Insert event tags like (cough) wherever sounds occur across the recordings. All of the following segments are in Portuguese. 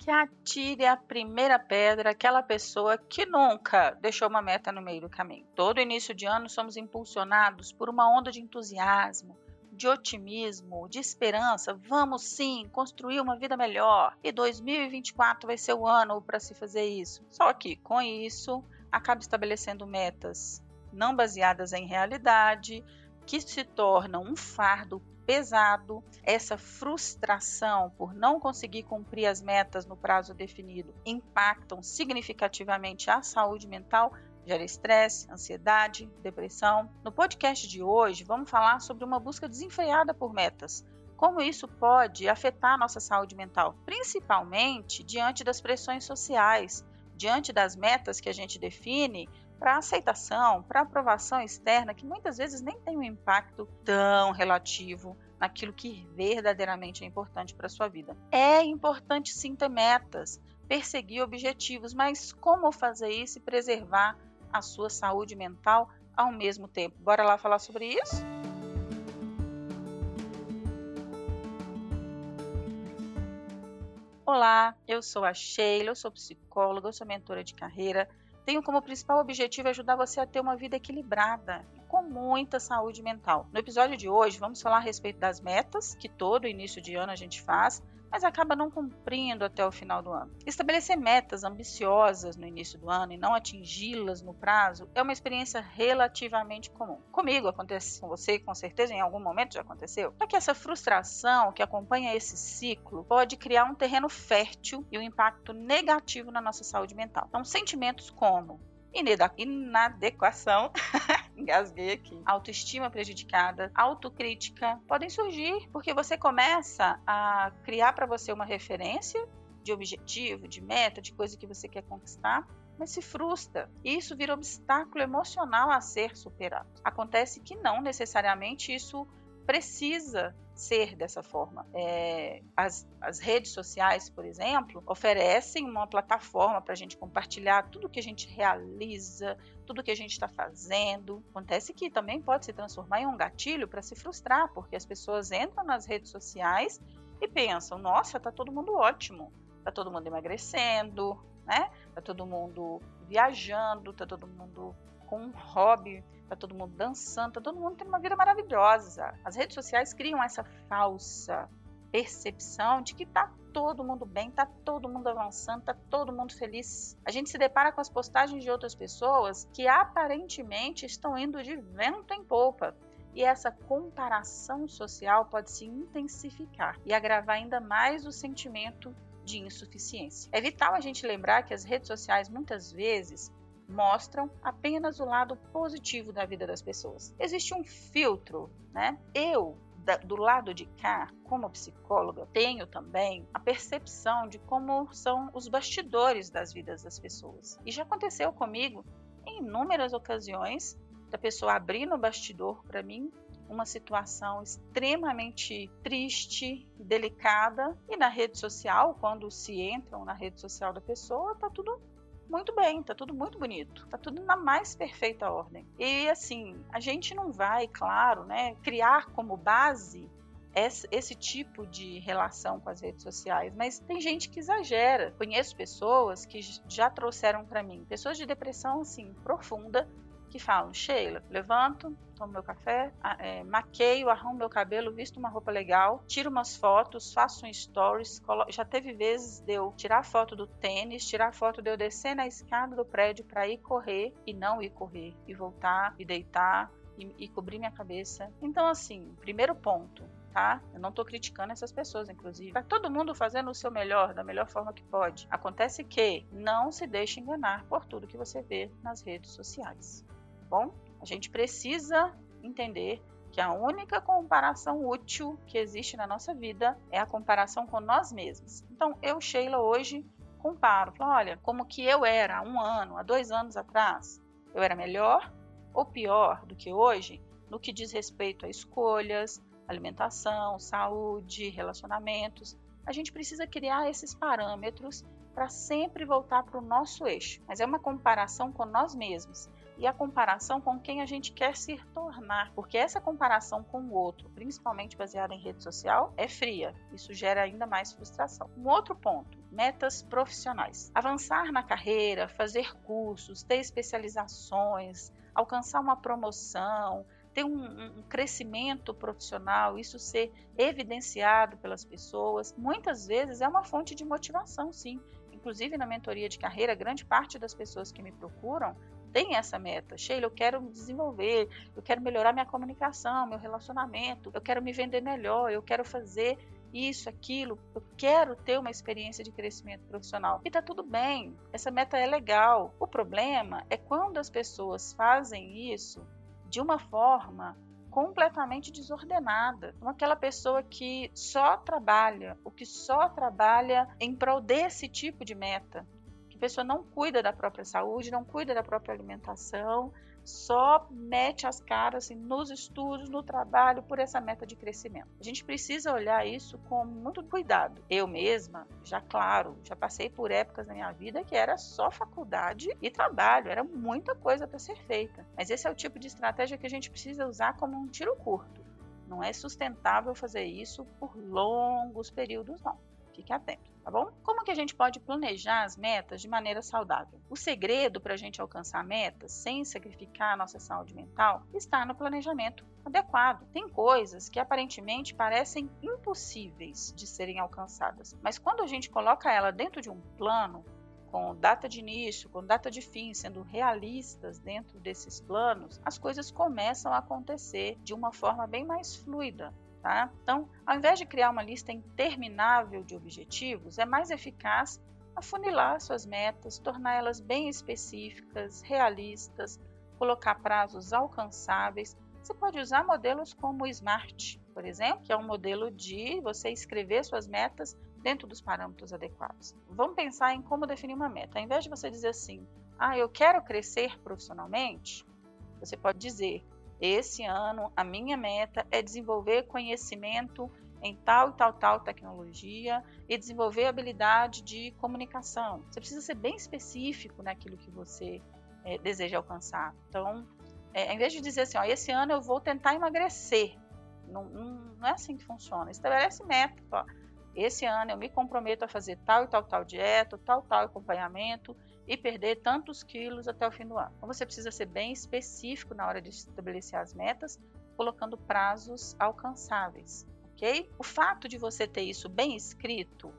que atire a primeira pedra aquela pessoa que nunca deixou uma meta no meio do caminho. Todo início de ano somos impulsionados por uma onda de entusiasmo, de otimismo, de esperança. Vamos sim construir uma vida melhor. E 2024 vai ser o ano para se fazer isso. Só que com isso acaba estabelecendo metas não baseadas em realidade, que se tornam um fardo pesado, essa frustração por não conseguir cumprir as metas no prazo definido impactam significativamente a saúde mental, gera estresse, ansiedade, depressão. No podcast de hoje, vamos falar sobre uma busca desenfreada por metas. Como isso pode afetar nossa saúde mental, principalmente diante das pressões sociais, diante das metas que a gente define para aceitação, para aprovação externa, que muitas vezes nem tem um impacto tão relativo naquilo que verdadeiramente é importante para a sua vida. É importante sim ter metas, perseguir objetivos, mas como fazer isso e preservar a sua saúde mental ao mesmo tempo? Bora lá falar sobre isso? Olá, eu sou a Sheila, eu sou psicóloga, eu sou mentora de carreira tenho como principal objetivo ajudar você a ter uma vida equilibrada e com muita saúde mental. No episódio de hoje, vamos falar a respeito das metas que todo início de ano a gente faz, mas acaba não cumprindo até o final do ano. Estabelecer metas ambiciosas no início do ano e não atingi-las no prazo é uma experiência relativamente comum. Comigo acontece com você, com certeza em algum momento já aconteceu. Só que essa frustração que acompanha esse ciclo pode criar um terreno fértil e um impacto negativo na nossa saúde mental. Então, sentimentos como inadequação, (laughs) engasguei aqui, autoestima prejudicada, autocrítica podem surgir porque você começa a criar para você uma referência de objetivo, de meta, de coisa que você quer conquistar, mas se frustra. E isso vira obstáculo emocional a ser superado. Acontece que não necessariamente isso precisa ser dessa forma. É, as, as, redes sociais, por exemplo, oferecem uma plataforma para a gente compartilhar tudo que a gente realiza, tudo que a gente está fazendo. Acontece que também pode se transformar em um gatilho para se frustrar, porque as pessoas entram nas redes sociais e pensam: nossa, está todo mundo ótimo, está todo mundo emagrecendo, né? Tá todo mundo viajando, tá todo mundo com um hobby, tá todo mundo dançando, tá todo mundo tendo uma vida maravilhosa. As redes sociais criam essa falsa percepção de que tá todo mundo bem, tá todo mundo avançando, tá todo mundo feliz. A gente se depara com as postagens de outras pessoas que aparentemente estão indo de vento em polpa. E essa comparação social pode se intensificar e agravar ainda mais o sentimento de insuficiência. É vital a gente lembrar que as redes sociais muitas vezes mostram apenas o lado positivo da vida das pessoas. Existe um filtro, né? Eu do lado de cá, como psicóloga, tenho também a percepção de como são os bastidores das vidas das pessoas. E já aconteceu comigo em inúmeras ocasiões da pessoa abrir no bastidor para mim uma situação extremamente triste, delicada, e na rede social, quando se entram na rede social da pessoa, tá tudo muito bem, tá tudo muito bonito, tá tudo na mais perfeita ordem. E assim, a gente não vai, claro, né, criar como base esse, esse, tipo de relação com as redes sociais, mas tem gente que exagera. Conheço pessoas que já trouxeram para mim pessoas de depressão assim profunda que falam: Sheila, levanto, tomo meu café, é, maqueio, arrumo meu cabelo, visto uma roupa legal, tiro umas fotos, faço um stories. Já teve vezes de eu tirar foto do tênis, tirar foto de eu descer na escada do prédio para ir correr e não ir correr, e voltar e deitar e, e cobrir minha cabeça. Então, assim, primeiro ponto, tá? Eu não tô criticando essas pessoas, inclusive. Tá todo mundo fazendo o seu melhor, da melhor forma que pode. Acontece que não se deixe enganar por tudo que você vê nas redes sociais bom? A gente precisa entender que a única comparação útil que existe na nossa vida é a comparação com nós mesmos. Então, eu, Sheila, hoje comparo, falo, olha, como que eu era há um ano, há dois anos atrás, eu era melhor ou pior do que hoje no que diz respeito a escolhas, alimentação, saúde, relacionamentos. A gente precisa criar esses parâmetros para sempre voltar para o nosso eixo, mas é uma comparação com nós mesmos e a comparação com quem a gente quer se tornar, porque essa comparação com o outro, principalmente baseada em rede social, é fria. Isso gera ainda mais frustração. Um outro ponto, metas profissionais. Avançar na carreira, fazer cursos, ter especializações, alcançar uma promoção, ter um, um, crescimento profissional, isso ser evidenciado pelas pessoas, muitas vezes é uma fonte de motivação, sim. Inclusive na mentoria de carreira, grande parte das pessoas que me procuram tem essa meta. Sheila, eu quero me desenvolver, eu quero melhorar minha comunicação, meu relacionamento, eu quero me vender melhor, eu quero fazer isso, aquilo, eu quero ter uma experiência de crescimento profissional. E tá tudo bem, essa meta é legal. O problema é quando as pessoas fazem isso de uma forma completamente desordenada, como aquela pessoa que só trabalha, o que só trabalha em prol desse tipo de meta, pessoa não cuida da própria saúde, não cuida da própria alimentação, só mete as caras assim, nos estudos, no trabalho, por essa meta de crescimento. A gente precisa olhar isso com muito cuidado. Eu mesma, já claro, já passei por épocas na minha vida que era só faculdade e trabalho, era muita coisa para ser feita. Mas esse é o tipo de estratégia que a gente precisa usar como um tiro curto. Não é sustentável fazer isso por longos períodos, não. Fique atento, tá bom? Como que a gente pode planejar as metas de maneira saudável? O segredo para a gente alcançar metas sem sacrificar a nossa saúde mental está no planejamento adequado. Tem coisas que aparentemente parecem impossíveis de serem alcançadas, mas quando a gente coloca ela dentro de um plano, com data de início, com data de fim, sendo realistas dentro desses planos, as coisas começam a acontecer de uma forma bem mais fluida. Tá? Então, ao invés de criar uma lista interminável de objetivos, é mais eficaz afunilar suas metas, torná-las bem específicas, realistas, colocar prazos alcançáveis. Você pode usar modelos como o SMART, por exemplo, que é um modelo de você escrever suas metas dentro dos parâmetros adequados. Vamos pensar em como definir uma meta. Ao invés de você dizer assim, ah, eu quero crescer profissionalmente, você pode dizer, esse ano, a minha meta é desenvolver conhecimento em tal e tal, tal tecnologia e desenvolver habilidade de comunicação. Você precisa ser bem específico naquilo que você é, deseja alcançar. Então, é, ao invés de dizer assim, ó, esse ano eu vou tentar emagrecer, não, não, não é assim que funciona. Estabelece meta. Ó, esse ano eu me comprometo a fazer tal e tal, tal dieta, tal, tal acompanhamento e perder tantos quilos até o fim do ano. Então você precisa ser bem específico na hora de estabelecer as metas, colocando prazos alcançáveis, ok? O fato de você ter isso bem escrito,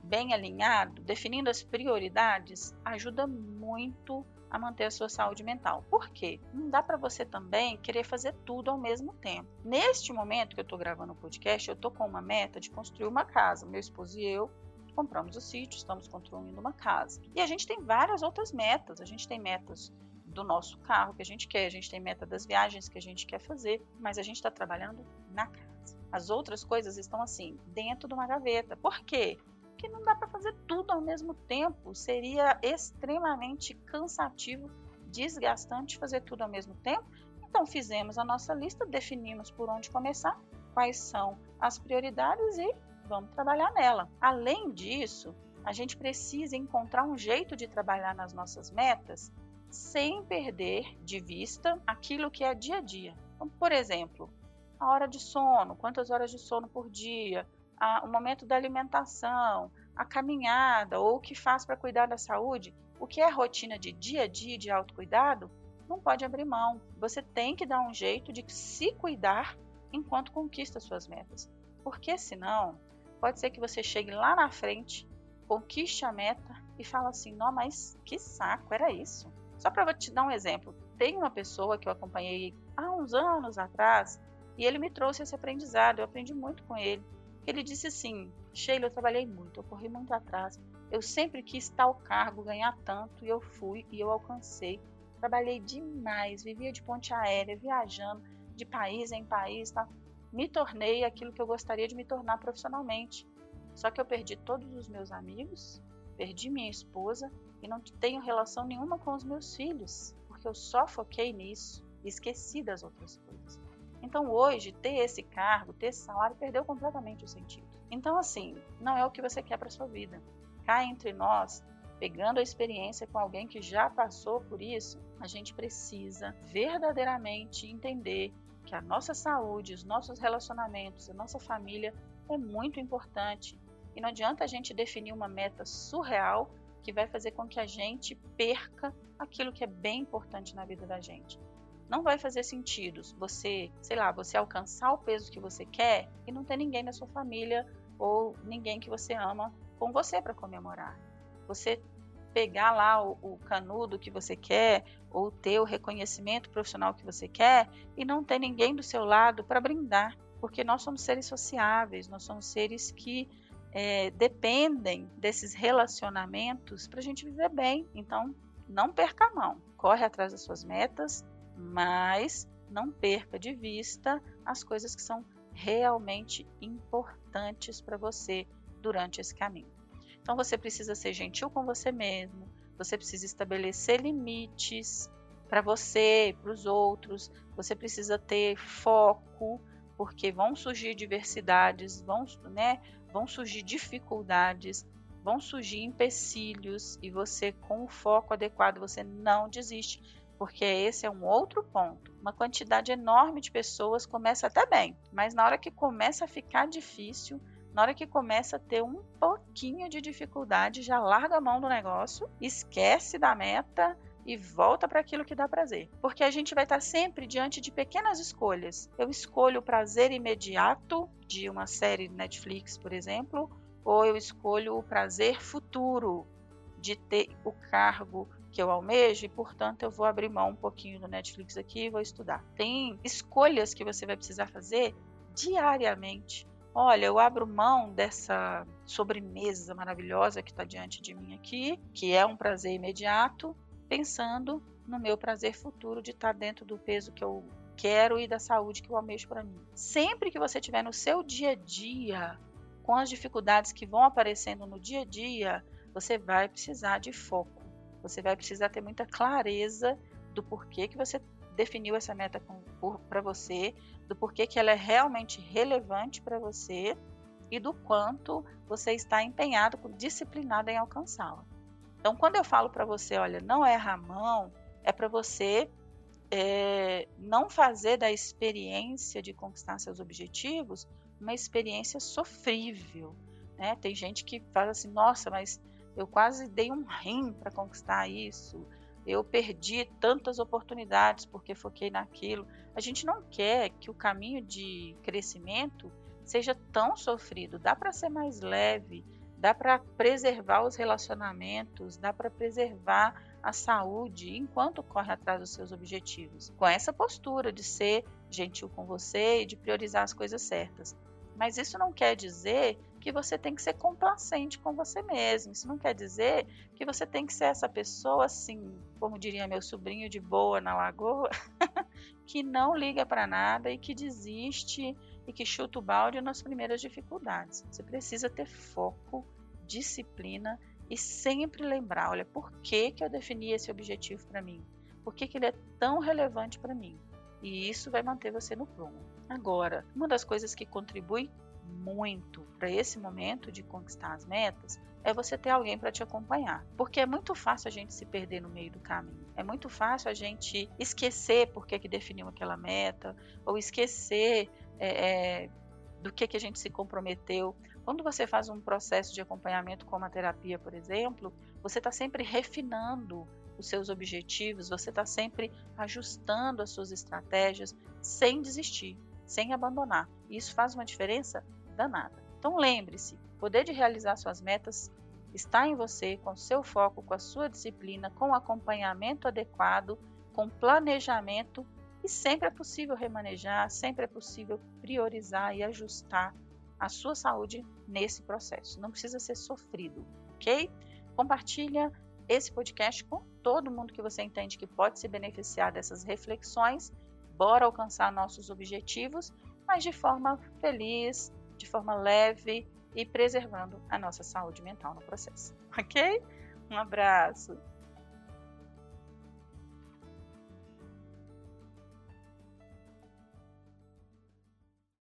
bem alinhado, definindo as prioridades, ajuda muito a manter a sua saúde mental. Por quê? Não dá para você também querer fazer tudo ao mesmo tempo. Neste momento que eu estou gravando o podcast, eu estou com uma meta de construir uma casa. Meu esposo e eu compramos o sítio, estamos construindo uma casa. E a gente tem várias outras metas. A gente tem metas do nosso carro que a gente quer, a gente tem meta das viagens que a gente quer fazer, mas a gente está trabalhando na casa. As outras coisas estão assim, dentro de uma gaveta. Por quê? Porque não dá para fazer tudo ao mesmo tempo. Seria extremamente cansativo, desgastante fazer tudo ao mesmo tempo. Então fizemos a nossa lista, definimos por onde começar, quais são as prioridades e vamos trabalhar nela. Além disso, a gente precisa encontrar um jeito de trabalhar nas nossas metas sem perder de vista aquilo que é dia a dia. Então, por exemplo, a hora de sono, quantas horas de sono por dia, a, o momento da alimentação, a caminhada ou o que faz para cuidar da saúde, o que é rotina de dia a dia de autocuidado, não pode abrir mão. Você tem que dar um jeito de se cuidar enquanto conquista suas metas. Porque senão pode ser que você chegue lá na frente, conquiste a meta e fala assim: não, mas que saco, era isso. Só para te dar um exemplo, tem uma pessoa que eu acompanhei há uns anos atrás e ele me trouxe esse aprendizado, eu aprendi muito com ele. Ele disse assim: Sheila, eu trabalhei muito, eu corri muito atrás, eu sempre quis tal cargo, ganhar tanto e eu fui e eu alcancei. Trabalhei demais, vivia de ponte aérea, viajando de país em país, tá? Me tornei aquilo que eu gostaria de me tornar profissionalmente. Só que eu perdi todos os meus amigos, perdi minha esposa e não tenho relação nenhuma com os meus filhos, porque eu só foquei nisso e esqueci das outras coisas. Então hoje, ter esse cargo, ter esse salário, perdeu completamente o sentido. Então, assim, não é o que você quer para sua vida. Cá entre nós, pegando a experiência com alguém que já passou por isso, a gente precisa verdadeiramente entender a nossa saúde, os nossos relacionamentos, a nossa família é muito importante. E não adianta a gente definir uma meta surreal que vai fazer com que a gente perca aquilo que é bem importante na vida da gente. Não vai fazer sentido você, sei lá, você alcançar o peso que você quer e não ter ninguém na sua família ou ninguém que você ama com você para comemorar. Você pegar lá o, o, canudo que você quer ou ter o reconhecimento profissional que você quer e não ter ninguém do seu lado para brindar, porque nós somos seres sociáveis, nós somos seres que é, dependem desses relacionamentos para a gente viver bem. Então, não perca a mão, corre atrás das suas metas, mas não perca de vista as coisas que são realmente importantes para você durante esse caminho. Então você precisa ser gentil com você mesmo, você precisa estabelecer limites para você, para os outros, você precisa ter foco, porque vão surgir diversidades, vão, né, vão surgir dificuldades, vão surgir empecilhos e você com o foco adequado você não desiste, porque esse é um outro ponto. Uma quantidade enorme de pessoas começa até bem, mas na hora que começa a ficar difícil, na hora que começa a ter um pouquinho de dificuldade, já larga a mão do negócio, esquece da meta e volta para aquilo que dá prazer. Porque a gente vai estar sempre diante de pequenas escolhas. Eu escolho o prazer imediato de uma série Netflix, por exemplo, ou eu escolho o prazer futuro de ter o cargo que eu almejo e, portanto, eu vou abrir mão um pouquinho do Netflix aqui e vou estudar. Tem escolhas que você vai precisar fazer diariamente olha, eu abro mão dessa sobremesa maravilhosa que está diante de mim aqui, que é um prazer imediato, pensando no meu prazer futuro de estar tá dentro do peso que eu quero e da saúde que eu almejo para mim. Sempre que você estiver no seu dia a dia, com as dificuldades que vão aparecendo no dia a dia, você vai precisar de foco. Você vai precisar ter muita clareza do porquê que você definiu essa meta para você, do porquê que ela é realmente relevante para você e do quanto você está empenhado, disciplinado em alcançá-la. Então, quando eu falo para você, olha, não erra a mão, é para você é, não fazer da experiência de conquistar seus objetivos uma experiência sofrível. Né? Tem gente que fala assim, nossa, mas eu quase dei um rim para conquistar isso eu perdi tantas oportunidades porque foquei naquilo. A gente não quer que o caminho de crescimento seja tão sofrido. Dá para ser mais leve, dá para preservar os relacionamentos, dá para preservar a saúde enquanto corre atrás dos seus objetivos. Com essa postura de ser gentil com você e de priorizar as coisas certas. Mas isso não quer dizer que você tem que ser complacente com você mesmo. Isso não quer dizer que você tem que ser essa pessoa assim, como diria meu sobrinho de boa na lagoa, (laughs) que não liga para nada e que desiste e que chuta o balde nas primeiras dificuldades. Você precisa ter foco, disciplina e sempre lembrar, olha, por que, que eu defini esse objetivo para mim? Por que, que ele é tão relevante para mim? E isso vai manter você no prumo. Agora, uma das coisas que contribui muito para esse momento de conquistar as metas é você ter alguém para te acompanhar. Porque é muito fácil a gente se perder no meio do caminho. É muito fácil a gente esquecer por que, que definiu aquela meta, ou esquecer é, é, do que, que a gente se comprometeu. Quando você faz um processo de acompanhamento como a terapia, por exemplo, você está sempre refinando os seus objetivos, você está sempre ajustando as suas estratégias sem desistir, sem abandonar. Isso faz uma diferença danada. Então lembre-se, o poder de realizar suas metas está em você, com seu foco, com a sua disciplina, com acompanhamento adequado, com planejamento e sempre é possível remanejar, sempre é possível priorizar e ajustar a sua saúde nesse processo. Não precisa ser sofrido, ok? Compartilha esse podcast com todo mundo que você entende que pode se beneficiar dessas reflexões. Bora alcançar nossos objetivos, mas de forma feliz, de forma leve e preservando a nossa saúde mental no processo. Ok? Um abraço!